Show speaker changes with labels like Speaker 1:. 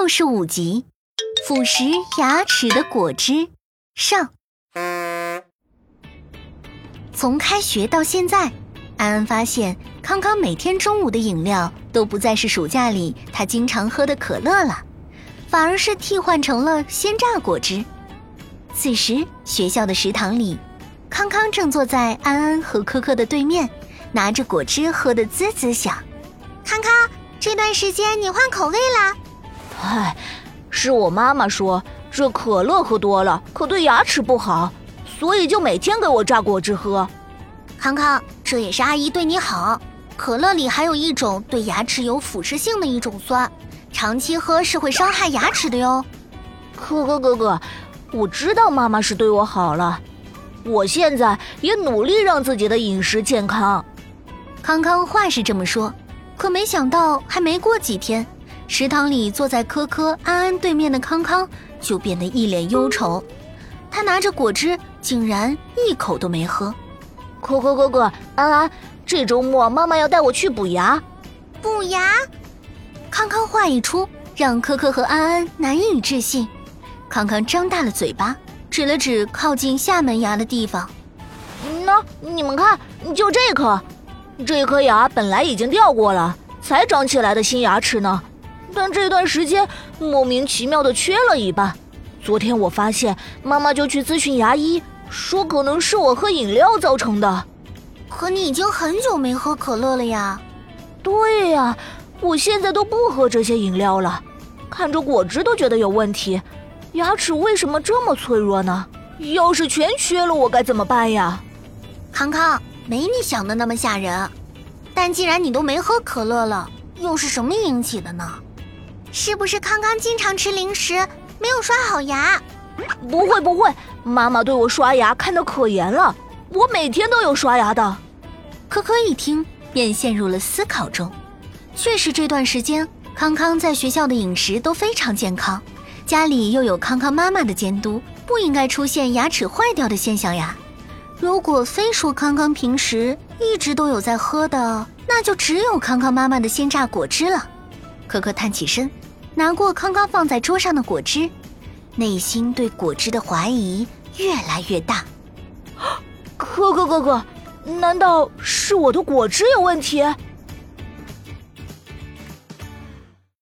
Speaker 1: 六十五集，腐蚀牙齿的果汁上。从开学到现在，安安发现康康每天中午的饮料都不再是暑假里他经常喝的可乐了，反而是替换成了鲜榨果汁。此时，学校的食堂里，康康正坐在安安和科科的对面，拿着果汁喝得滋滋响。
Speaker 2: 康康，这段时间你换口味了？
Speaker 3: 唉，是我妈妈说这可乐喝多了可对牙齿不好，所以就每天给我榨果汁喝。
Speaker 2: 康康，这也是阿姨对你好。可乐里还有一种对牙齿有腐蚀性的一种酸，长期喝是会伤害牙齿的哟。
Speaker 3: 可可哥哥，我知道妈妈是对我好了，我现在也努力让自己的饮食健康。
Speaker 1: 康康话是这么说，可没想到还没过几天。食堂里坐在科科、安安对面的康康就变得一脸忧愁，他拿着果汁，竟然一口都没喝。
Speaker 3: 科科哥哥，安安，这周末妈妈要带我去补牙。
Speaker 2: 补牙？
Speaker 1: 康康话一出，让科科和安安难以置信。康康张大了嘴巴，指了指靠近下门牙的地方：“
Speaker 3: 那你们看，就这颗，这颗牙本来已经掉过了，才长起来的新牙齿呢。”但这段时间莫名其妙的缺了一半，昨天我发现，妈妈就去咨询牙医，说可能是我喝饮料造成的。
Speaker 2: 可你已经很久没喝可乐了呀？
Speaker 3: 对呀，我现在都不喝这些饮料了，看着果汁都觉得有问题，牙齿为什么这么脆弱呢？要是全缺了，我该怎么办呀？
Speaker 2: 康康，没你想的那么吓人，但既然你都没喝可乐了，又是什么引起的呢？是不是康康经常吃零食，没有刷好牙？
Speaker 3: 不会不会，妈妈对我刷牙看得可严了，我每天都有刷牙的。
Speaker 1: 可可一听便陷入了思考中。确实，这段时间康康在学校的饮食都非常健康，家里又有康康妈妈的监督，不应该出现牙齿坏掉的现象呀。如果非说康康平时一直都有在喝的，那就只有康康妈妈的鲜榨果汁了。可可探起身。拿过刚刚放在桌上的果汁，内心对果汁的怀疑越来越大。
Speaker 3: 可可哥哥，难道是我的果汁有问题？